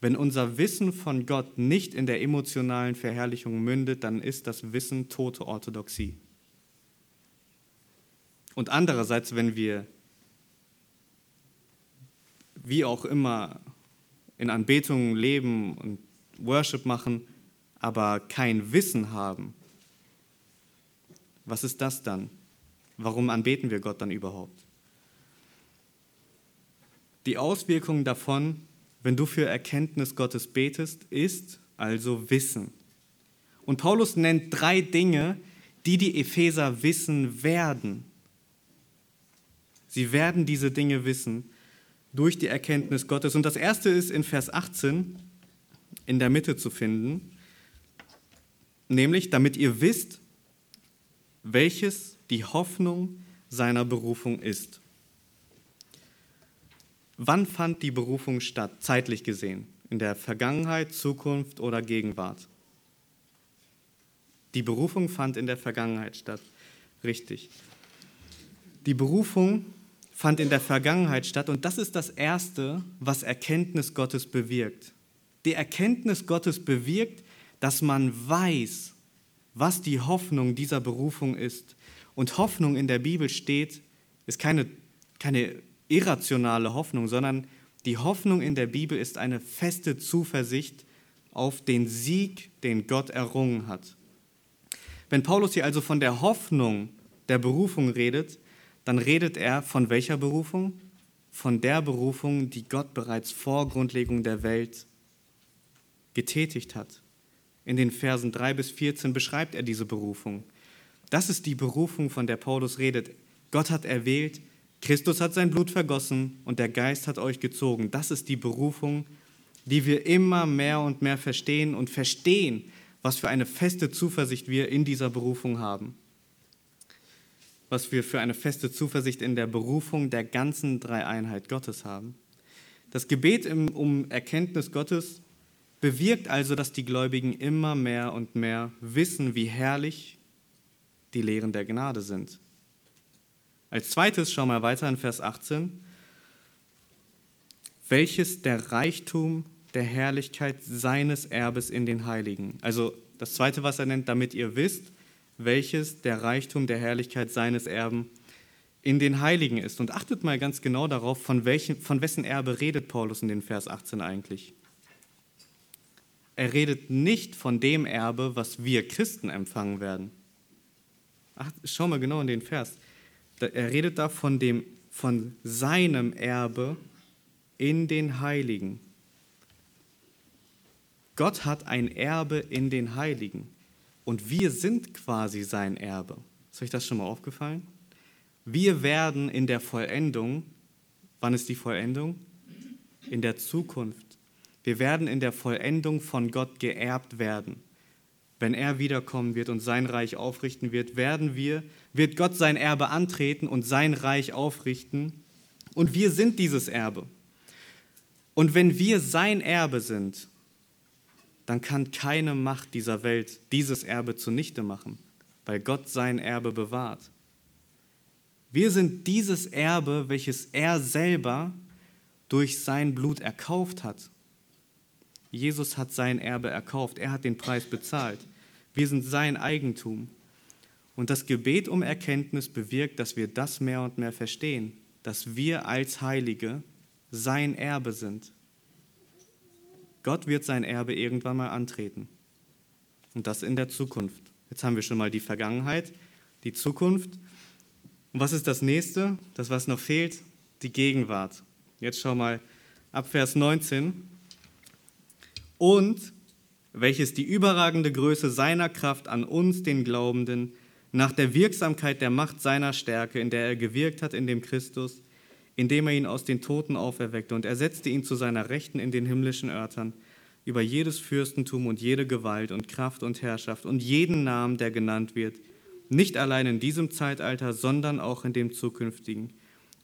Wenn unser Wissen von Gott nicht in der emotionalen Verherrlichung mündet, dann ist das Wissen tote Orthodoxie. Und andererseits, wenn wir wie auch immer in Anbetung leben und Worship machen, aber kein Wissen haben, was ist das dann? Warum anbeten wir Gott dann überhaupt? Die Auswirkungen davon wenn du für Erkenntnis Gottes betest, ist also Wissen. Und Paulus nennt drei Dinge, die die Epheser wissen werden. Sie werden diese Dinge wissen durch die Erkenntnis Gottes. Und das erste ist in Vers 18 in der Mitte zu finden, nämlich damit ihr wisst, welches die Hoffnung seiner Berufung ist. Wann fand die Berufung statt, zeitlich gesehen? In der Vergangenheit, Zukunft oder Gegenwart? Die Berufung fand in der Vergangenheit statt. Richtig. Die Berufung fand in der Vergangenheit statt und das ist das Erste, was Erkenntnis Gottes bewirkt. Die Erkenntnis Gottes bewirkt, dass man weiß, was die Hoffnung dieser Berufung ist. Und Hoffnung in der Bibel steht, ist keine, keine irrationale Hoffnung, sondern die Hoffnung in der Bibel ist eine feste Zuversicht auf den Sieg, den Gott errungen hat. Wenn Paulus hier also von der Hoffnung der Berufung redet, dann redet er von welcher Berufung? Von der Berufung, die Gott bereits vor Grundlegung der Welt getätigt hat. In den Versen 3 bis 14 beschreibt er diese Berufung. Das ist die Berufung, von der Paulus redet. Gott hat erwählt, Christus hat sein Blut vergossen und der Geist hat euch gezogen. Das ist die Berufung, die wir immer mehr und mehr verstehen und verstehen, was für eine feste Zuversicht wir in dieser Berufung haben. Was wir für eine feste Zuversicht in der Berufung der ganzen Dreieinheit Gottes haben. Das Gebet um Erkenntnis Gottes bewirkt also, dass die Gläubigen immer mehr und mehr wissen, wie herrlich die Lehren der Gnade sind. Als zweites schauen wir weiter in Vers 18. Welches der Reichtum der Herrlichkeit seines Erbes in den Heiligen. Also das zweite, was er nennt, damit ihr wisst, welches der Reichtum der Herrlichkeit seines Erben in den Heiligen ist. Und achtet mal ganz genau darauf, von, welchen, von wessen Erbe redet Paulus in den Vers 18 eigentlich. Er redet nicht von dem Erbe, was wir Christen empfangen werden. Ach, schau mal genau in den Vers. Er redet da von, dem, von seinem Erbe in den Heiligen. Gott hat ein Erbe in den Heiligen und wir sind quasi sein Erbe. Ist euch das schon mal aufgefallen? Wir werden in der Vollendung, wann ist die Vollendung? In der Zukunft. Wir werden in der Vollendung von Gott geerbt werden wenn er wiederkommen wird und sein Reich aufrichten wird, werden wir, wird Gott sein Erbe antreten und sein Reich aufrichten. Und wir sind dieses Erbe. Und wenn wir sein Erbe sind, dann kann keine Macht dieser Welt dieses Erbe zunichte machen, weil Gott sein Erbe bewahrt. Wir sind dieses Erbe, welches er selber durch sein Blut erkauft hat. Jesus hat sein Erbe erkauft, er hat den Preis bezahlt. Wir sind sein Eigentum. Und das Gebet um Erkenntnis bewirkt, dass wir das mehr und mehr verstehen, dass wir als Heilige sein Erbe sind. Gott wird sein Erbe irgendwann mal antreten. Und das in der Zukunft. Jetzt haben wir schon mal die Vergangenheit, die Zukunft. Und was ist das nächste? Das, was noch fehlt? Die Gegenwart. Jetzt schau mal ab Vers 19 und welches die überragende Größe seiner Kraft an uns, den Glaubenden, nach der Wirksamkeit der Macht seiner Stärke, in der er gewirkt hat in dem Christus, indem er ihn aus den Toten auferweckte und er setzte ihn zu seiner Rechten in den himmlischen Örtern, über jedes Fürstentum und jede Gewalt und Kraft und Herrschaft und jeden Namen, der genannt wird, nicht allein in diesem Zeitalter, sondern auch in dem zukünftigen,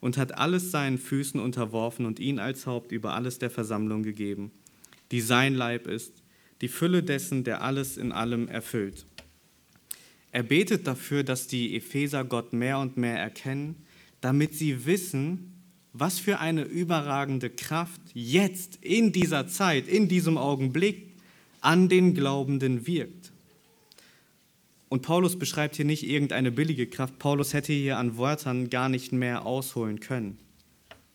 und hat alles seinen Füßen unterworfen und ihn als Haupt über alles der Versammlung gegeben die sein Leib ist, die Fülle dessen, der alles in allem erfüllt. Er betet dafür, dass die Epheser Gott mehr und mehr erkennen, damit sie wissen, was für eine überragende Kraft jetzt in dieser Zeit, in diesem Augenblick an den Glaubenden wirkt. Und Paulus beschreibt hier nicht irgendeine billige Kraft. Paulus hätte hier an Wörtern gar nicht mehr ausholen können.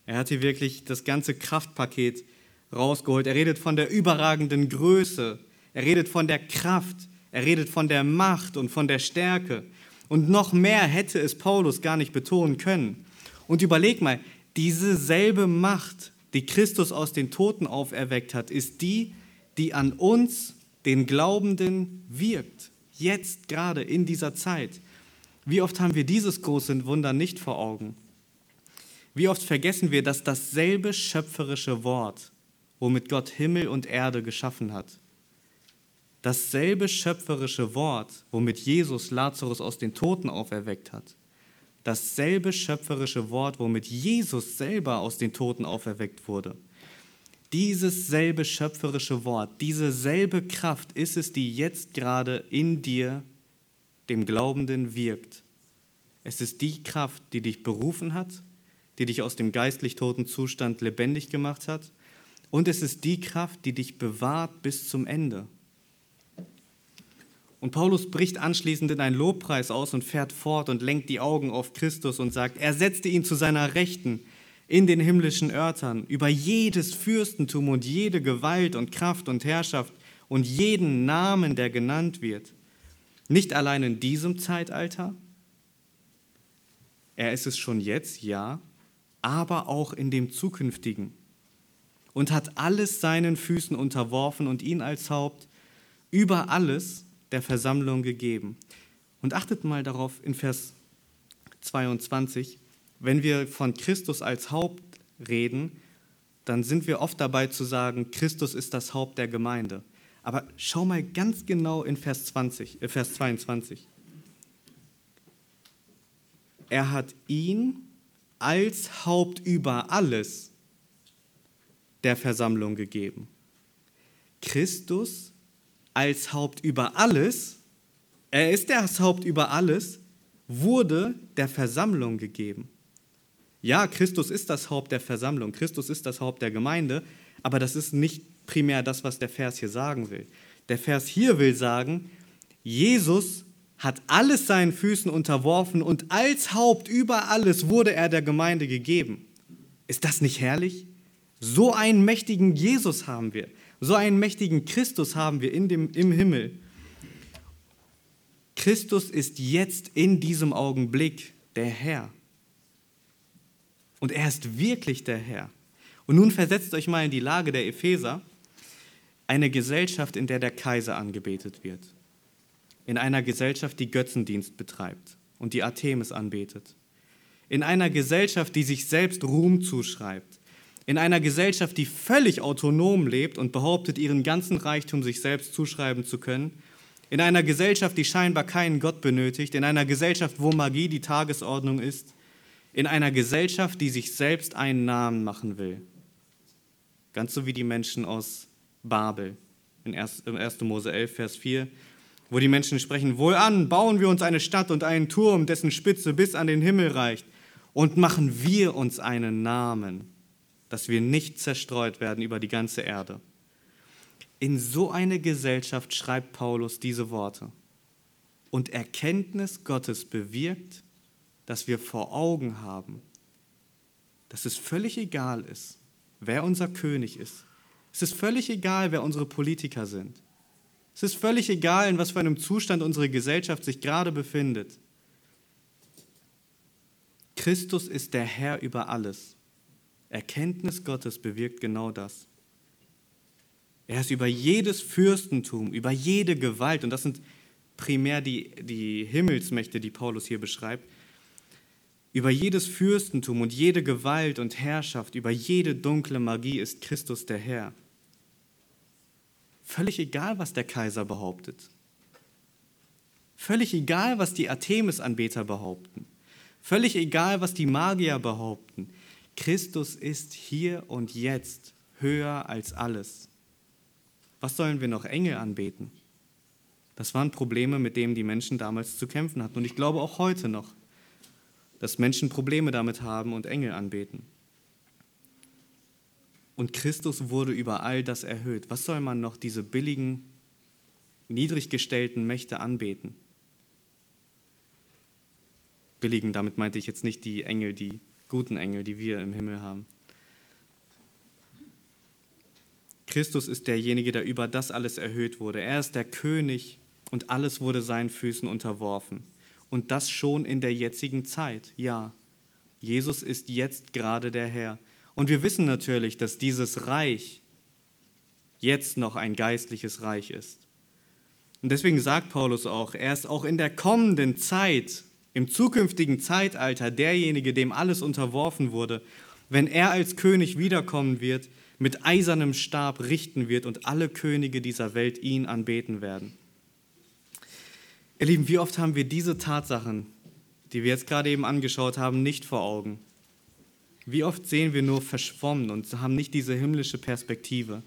Er hat hier wirklich das ganze Kraftpaket rausgeholt. Er redet von der überragenden Größe. Er redet von der Kraft. Er redet von der Macht und von der Stärke. Und noch mehr hätte es Paulus gar nicht betonen können. Und überleg mal, diese selbe Macht, die Christus aus den Toten auferweckt hat, ist die, die an uns, den Glaubenden, wirkt. Jetzt gerade in dieser Zeit. Wie oft haben wir dieses große Wunder nicht vor Augen? Wie oft vergessen wir, dass dasselbe schöpferische Wort, womit Gott Himmel und Erde geschaffen hat. Dasselbe schöpferische Wort, womit Jesus Lazarus aus den Toten auferweckt hat. Dasselbe schöpferische Wort, womit Jesus selber aus den Toten auferweckt wurde. Dieses selbe schöpferische Wort, diese selbe Kraft ist es, die jetzt gerade in dir, dem Glaubenden, wirkt. Es ist die Kraft, die dich berufen hat, die dich aus dem geistlich toten Zustand lebendig gemacht hat und es ist die Kraft, die dich bewahrt bis zum Ende. Und Paulus bricht anschließend in einen Lobpreis aus und fährt fort und lenkt die Augen auf Christus und sagt, er setzte ihn zu seiner Rechten in den himmlischen Örtern, über jedes Fürstentum und jede Gewalt und Kraft und Herrschaft und jeden Namen, der genannt wird. Nicht allein in diesem Zeitalter, er ist es schon jetzt, ja, aber auch in dem zukünftigen und hat alles seinen Füßen unterworfen und ihn als Haupt über alles der Versammlung gegeben. Und achtet mal darauf in Vers 22, wenn wir von Christus als Haupt reden, dann sind wir oft dabei zu sagen, Christus ist das Haupt der Gemeinde. Aber schau mal ganz genau in Vers, 20, äh Vers 22. Er hat ihn als Haupt über alles der Versammlung gegeben. Christus als Haupt über alles, er ist das Haupt über alles, wurde der Versammlung gegeben. Ja, Christus ist das Haupt der Versammlung, Christus ist das Haupt der Gemeinde, aber das ist nicht primär das, was der Vers hier sagen will. Der Vers hier will sagen, Jesus hat alles seinen Füßen unterworfen und als Haupt über alles wurde er der Gemeinde gegeben. Ist das nicht herrlich? So einen mächtigen Jesus haben wir, so einen mächtigen Christus haben wir in dem, im Himmel. Christus ist jetzt in diesem Augenblick der Herr. Und er ist wirklich der Herr. Und nun versetzt euch mal in die Lage der Epheser, eine Gesellschaft, in der der Kaiser angebetet wird. In einer Gesellschaft, die Götzendienst betreibt und die Artemis anbetet. In einer Gesellschaft, die sich selbst Ruhm zuschreibt. In einer Gesellschaft, die völlig autonom lebt und behauptet, ihren ganzen Reichtum sich selbst zuschreiben zu können. In einer Gesellschaft, die scheinbar keinen Gott benötigt. In einer Gesellschaft, wo Magie die Tagesordnung ist in einer Gesellschaft, die sich selbst einen Namen machen will. Ganz so wie die Menschen aus Babel in 1. Mose 11, Vers 4, wo die Menschen sprechen, wohlan, bauen wir uns eine Stadt und einen Turm, dessen Spitze bis an den Himmel reicht, und machen wir uns einen Namen, dass wir nicht zerstreut werden über die ganze Erde. In so eine Gesellschaft schreibt Paulus diese Worte. Und Erkenntnis Gottes bewirkt, dass wir vor Augen haben, dass es völlig egal ist, wer unser König ist. Es ist völlig egal, wer unsere Politiker sind. Es ist völlig egal, in was für einem Zustand unsere Gesellschaft sich gerade befindet. Christus ist der Herr über alles. Erkenntnis Gottes bewirkt genau das. Er ist über jedes Fürstentum, über jede Gewalt, und das sind primär die, die Himmelsmächte, die Paulus hier beschreibt, über jedes Fürstentum und jede Gewalt und Herrschaft, über jede dunkle Magie ist Christus der Herr. Völlig egal, was der Kaiser behauptet. Völlig egal, was die Artemis-Anbeter behaupten. Völlig egal, was die Magier behaupten. Christus ist hier und jetzt höher als alles. Was sollen wir noch Engel anbeten? Das waren Probleme, mit denen die Menschen damals zu kämpfen hatten und ich glaube auch heute noch dass Menschen Probleme damit haben und Engel anbeten. Und Christus wurde über all das erhöht. Was soll man noch diese billigen, niedrig gestellten Mächte anbeten? Billigen, damit meinte ich jetzt nicht die Engel, die guten Engel, die wir im Himmel haben. Christus ist derjenige, der über das alles erhöht wurde. Er ist der König und alles wurde seinen Füßen unterworfen. Und das schon in der jetzigen Zeit. Ja, Jesus ist jetzt gerade der Herr. Und wir wissen natürlich, dass dieses Reich jetzt noch ein geistliches Reich ist. Und deswegen sagt Paulus auch, er ist auch in der kommenden Zeit, im zukünftigen Zeitalter derjenige, dem alles unterworfen wurde, wenn er als König wiederkommen wird, mit eisernem Stab richten wird und alle Könige dieser Welt ihn anbeten werden. Ihr Lieben, wie oft haben wir diese Tatsachen, die wir jetzt gerade eben angeschaut haben, nicht vor Augen? Wie oft sehen wir nur verschwommen und haben nicht diese himmlische Perspektive?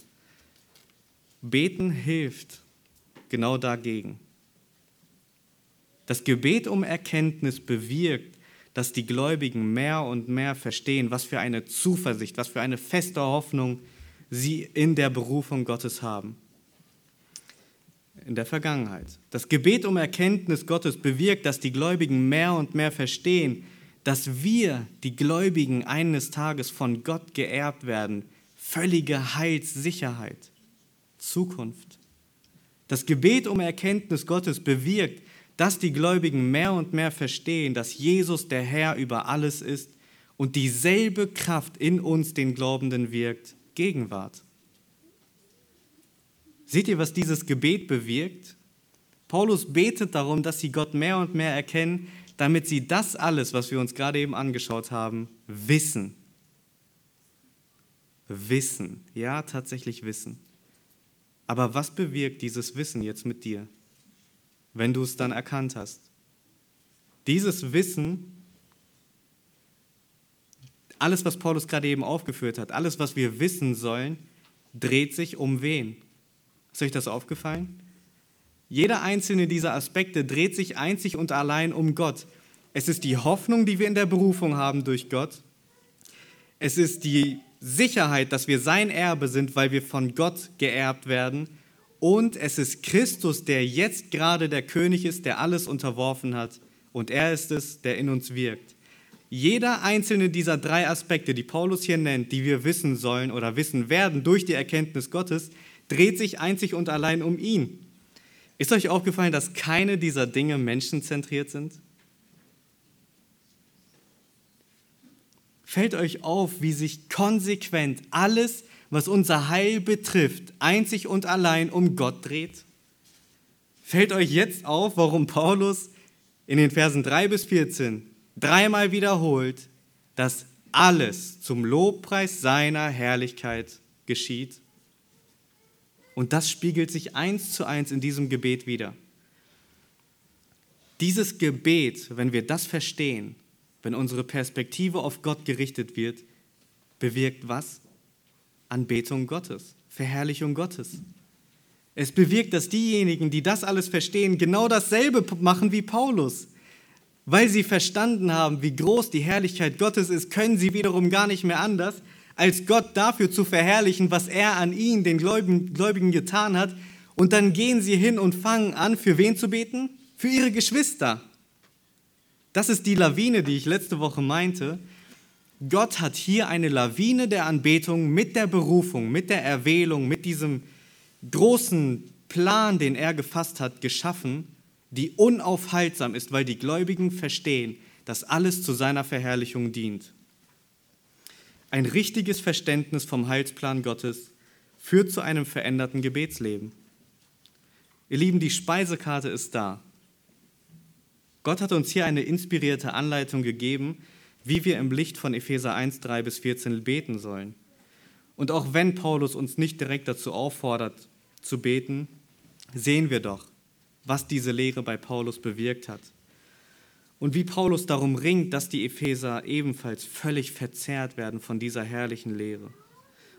Beten hilft genau dagegen. Das Gebet um Erkenntnis bewirkt, dass die Gläubigen mehr und mehr verstehen, was für eine Zuversicht, was für eine feste Hoffnung sie in der Berufung Gottes haben in der Vergangenheit. Das Gebet um Erkenntnis Gottes bewirkt, dass die Gläubigen mehr und mehr verstehen, dass wir, die Gläubigen, eines Tages von Gott geerbt werden. Völlige Heilssicherheit, Zukunft. Das Gebet um Erkenntnis Gottes bewirkt, dass die Gläubigen mehr und mehr verstehen, dass Jesus der Herr über alles ist und dieselbe Kraft in uns, den Glaubenden, wirkt, Gegenwart. Seht ihr, was dieses Gebet bewirkt? Paulus betet darum, dass sie Gott mehr und mehr erkennen, damit sie das alles, was wir uns gerade eben angeschaut haben, wissen. Wissen, ja, tatsächlich wissen. Aber was bewirkt dieses Wissen jetzt mit dir, wenn du es dann erkannt hast? Dieses Wissen, alles, was Paulus gerade eben aufgeführt hat, alles, was wir wissen sollen, dreht sich um wen? Ist euch das aufgefallen? Jeder einzelne dieser Aspekte dreht sich einzig und allein um Gott. Es ist die Hoffnung, die wir in der Berufung haben durch Gott. Es ist die Sicherheit, dass wir sein Erbe sind, weil wir von Gott geerbt werden. Und es ist Christus, der jetzt gerade der König ist, der alles unterworfen hat. Und er ist es, der in uns wirkt. Jeder einzelne dieser drei Aspekte, die Paulus hier nennt, die wir wissen sollen oder wissen werden durch die Erkenntnis Gottes, dreht sich einzig und allein um ihn. Ist euch aufgefallen, dass keine dieser Dinge menschenzentriert sind? Fällt euch auf, wie sich konsequent alles, was unser Heil betrifft, einzig und allein um Gott dreht? Fällt euch jetzt auf, warum Paulus in den Versen 3 bis 14 dreimal wiederholt, dass alles zum Lobpreis seiner Herrlichkeit geschieht? Und das spiegelt sich eins zu eins in diesem Gebet wieder. Dieses Gebet, wenn wir das verstehen, wenn unsere Perspektive auf Gott gerichtet wird, bewirkt was? Anbetung Gottes, Verherrlichung Gottes. Es bewirkt, dass diejenigen, die das alles verstehen, genau dasselbe machen wie Paulus. Weil sie verstanden haben, wie groß die Herrlichkeit Gottes ist, können sie wiederum gar nicht mehr anders, als Gott dafür zu verherrlichen, was er an ihnen, den Gläubigen, getan hat. Und dann gehen sie hin und fangen an, für wen zu beten? Für ihre Geschwister. Das ist die Lawine, die ich letzte Woche meinte. Gott hat hier eine Lawine der Anbetung mit der Berufung, mit der Erwählung, mit diesem großen Plan, den er gefasst hat, geschaffen, die unaufhaltsam ist, weil die Gläubigen verstehen, dass alles zu seiner Verherrlichung dient. Ein richtiges Verständnis vom Heilsplan Gottes führt zu einem veränderten Gebetsleben. Ihr Lieben, die Speisekarte ist da. Gott hat uns hier eine inspirierte Anleitung gegeben, wie wir im Licht von Epheser 1, 3 bis 14 beten sollen. Und auch wenn Paulus uns nicht direkt dazu auffordert, zu beten, sehen wir doch, was diese Lehre bei Paulus bewirkt hat und wie Paulus darum ringt, dass die Epheser ebenfalls völlig verzerrt werden von dieser herrlichen Lehre.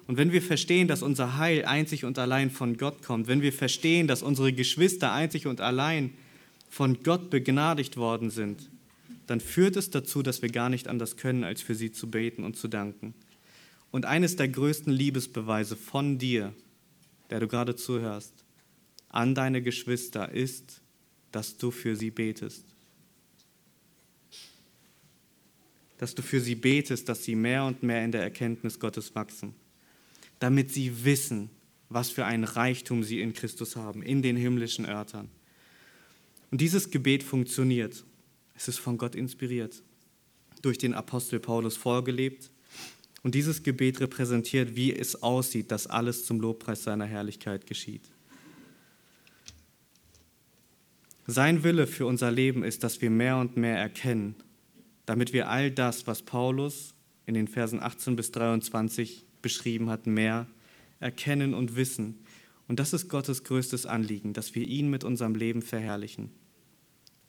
Und wenn wir verstehen, dass unser Heil einzig und allein von Gott kommt, wenn wir verstehen, dass unsere Geschwister einzig und allein von Gott begnadigt worden sind, dann führt es dazu, dass wir gar nicht anders können, als für sie zu beten und zu danken. Und eines der größten Liebesbeweise von dir, der du gerade zuhörst, an deine Geschwister ist, dass du für sie betest. dass du für sie betest, dass sie mehr und mehr in der Erkenntnis Gottes wachsen, damit sie wissen, was für ein Reichtum sie in Christus haben, in den himmlischen Örtern. Und dieses Gebet funktioniert. Es ist von Gott inspiriert, durch den Apostel Paulus vorgelebt. Und dieses Gebet repräsentiert, wie es aussieht, dass alles zum Lobpreis seiner Herrlichkeit geschieht. Sein Wille für unser Leben ist, dass wir mehr und mehr erkennen, damit wir all das, was Paulus in den Versen 18 bis 23 beschrieben hat, mehr erkennen und wissen. Und das ist Gottes größtes Anliegen, dass wir ihn mit unserem Leben verherrlichen.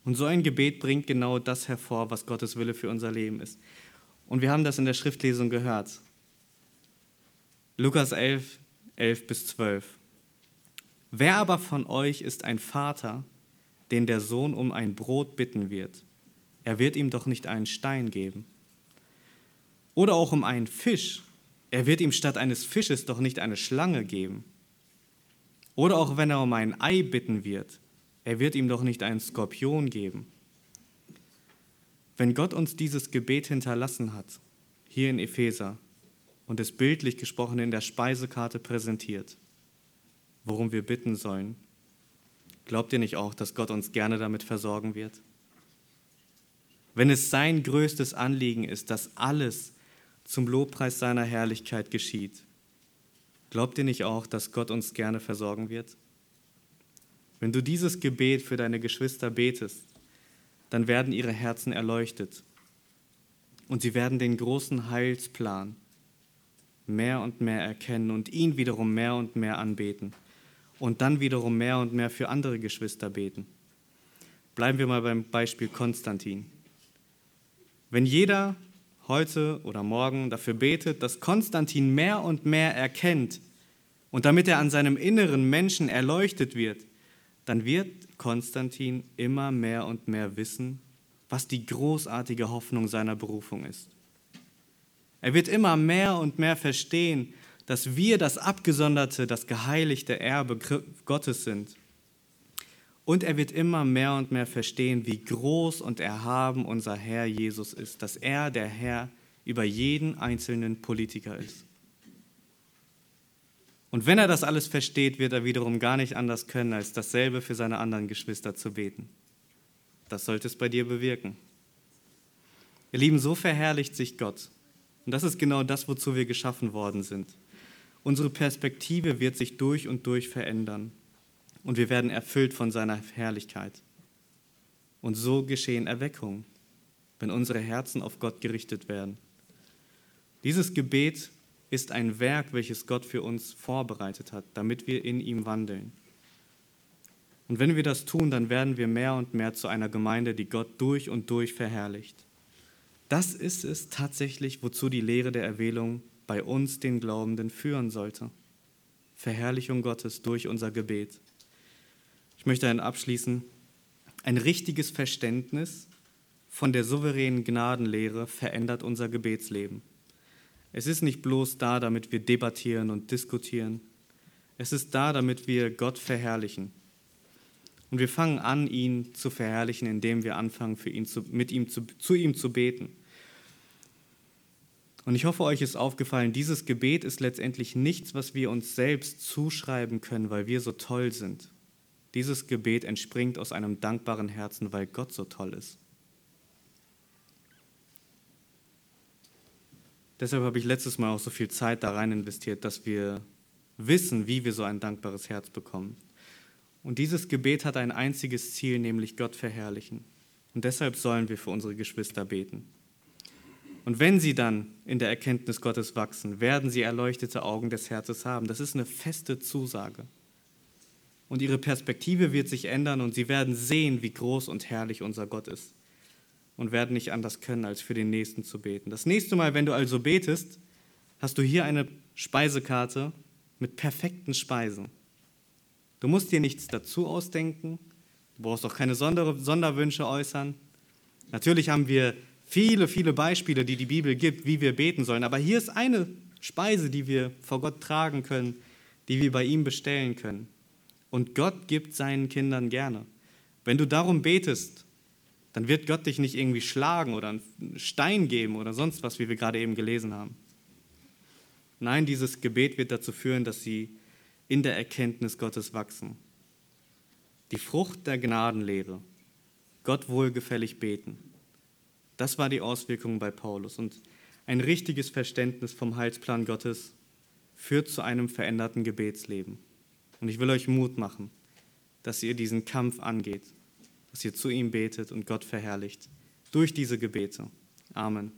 Und so ein Gebet bringt genau das hervor, was Gottes Wille für unser Leben ist. Und wir haben das in der Schriftlesung gehört. Lukas 11, 11 bis 12. Wer aber von euch ist ein Vater, den der Sohn um ein Brot bitten wird? er wird ihm doch nicht einen Stein geben. Oder auch um einen Fisch, er wird ihm statt eines Fisches doch nicht eine Schlange geben. Oder auch wenn er um ein Ei bitten wird, er wird ihm doch nicht einen Skorpion geben. Wenn Gott uns dieses Gebet hinterlassen hat, hier in Epheser, und es bildlich gesprochen in der Speisekarte präsentiert, worum wir bitten sollen, glaubt ihr nicht auch, dass Gott uns gerne damit versorgen wird? wenn es sein größtes Anliegen ist, dass alles zum Lobpreis seiner Herrlichkeit geschieht, glaubt ihr nicht auch, dass Gott uns gerne versorgen wird? Wenn du dieses Gebet für deine Geschwister betest, dann werden ihre Herzen erleuchtet und sie werden den großen Heilsplan mehr und mehr erkennen und ihn wiederum mehr und mehr anbeten und dann wiederum mehr und mehr für andere Geschwister beten. Bleiben wir mal beim Beispiel Konstantin. Wenn jeder heute oder morgen dafür betet, dass Konstantin mehr und mehr erkennt und damit er an seinem inneren Menschen erleuchtet wird, dann wird Konstantin immer mehr und mehr wissen, was die großartige Hoffnung seiner Berufung ist. Er wird immer mehr und mehr verstehen, dass wir das abgesonderte, das geheiligte Erbe Gottes sind. Und er wird immer mehr und mehr verstehen, wie groß und erhaben unser Herr Jesus ist, dass er der Herr über jeden einzelnen Politiker ist. Und wenn er das alles versteht, wird er wiederum gar nicht anders können, als dasselbe für seine anderen Geschwister zu beten. Das sollte es bei dir bewirken. Ihr Lieben, so verherrlicht sich Gott. Und das ist genau das, wozu wir geschaffen worden sind. Unsere Perspektive wird sich durch und durch verändern und wir werden erfüllt von seiner Herrlichkeit. Und so geschehen Erweckungen, wenn unsere Herzen auf Gott gerichtet werden. Dieses Gebet ist ein Werk, welches Gott für uns vorbereitet hat, damit wir in ihm wandeln. Und wenn wir das tun, dann werden wir mehr und mehr zu einer Gemeinde, die Gott durch und durch verherrlicht. Das ist es tatsächlich, wozu die Lehre der Erwählung bei uns, den Glaubenden, führen sollte. Verherrlichung Gottes durch unser Gebet. Ich möchte dann abschließen. Ein richtiges Verständnis von der souveränen Gnadenlehre verändert unser Gebetsleben. Es ist nicht bloß da, damit wir debattieren und diskutieren. Es ist da, damit wir Gott verherrlichen. Und wir fangen an, ihn zu verherrlichen, indem wir anfangen, für ihn zu, mit ihm zu, zu ihm zu beten. Und ich hoffe, euch ist aufgefallen, dieses Gebet ist letztendlich nichts, was wir uns selbst zuschreiben können, weil wir so toll sind. Dieses Gebet entspringt aus einem dankbaren Herzen, weil Gott so toll ist. Deshalb habe ich letztes Mal auch so viel Zeit da rein investiert, dass wir wissen, wie wir so ein dankbares Herz bekommen. Und dieses Gebet hat ein einziges Ziel, nämlich Gott verherrlichen. Und deshalb sollen wir für unsere Geschwister beten. Und wenn sie dann in der Erkenntnis Gottes wachsen, werden sie erleuchtete Augen des Herzens haben. Das ist eine feste Zusage. Und ihre Perspektive wird sich ändern und sie werden sehen, wie groß und herrlich unser Gott ist. Und werden nicht anders können, als für den Nächsten zu beten. Das nächste Mal, wenn du also betest, hast du hier eine Speisekarte mit perfekten Speisen. Du musst dir nichts dazu ausdenken. Du brauchst auch keine Sonderwünsche äußern. Natürlich haben wir viele, viele Beispiele, die die Bibel gibt, wie wir beten sollen. Aber hier ist eine Speise, die wir vor Gott tragen können, die wir bei ihm bestellen können. Und Gott gibt seinen Kindern gerne. Wenn du darum betest, dann wird Gott dich nicht irgendwie schlagen oder einen Stein geben oder sonst was, wie wir gerade eben gelesen haben. Nein, dieses Gebet wird dazu führen, dass sie in der Erkenntnis Gottes wachsen. Die Frucht der Gnadenlehre, Gott wohlgefällig beten. Das war die Auswirkung bei Paulus. Und ein richtiges Verständnis vom Heilsplan Gottes führt zu einem veränderten Gebetsleben. Und ich will euch Mut machen, dass ihr diesen Kampf angeht, dass ihr zu ihm betet und Gott verherrlicht durch diese Gebete. Amen.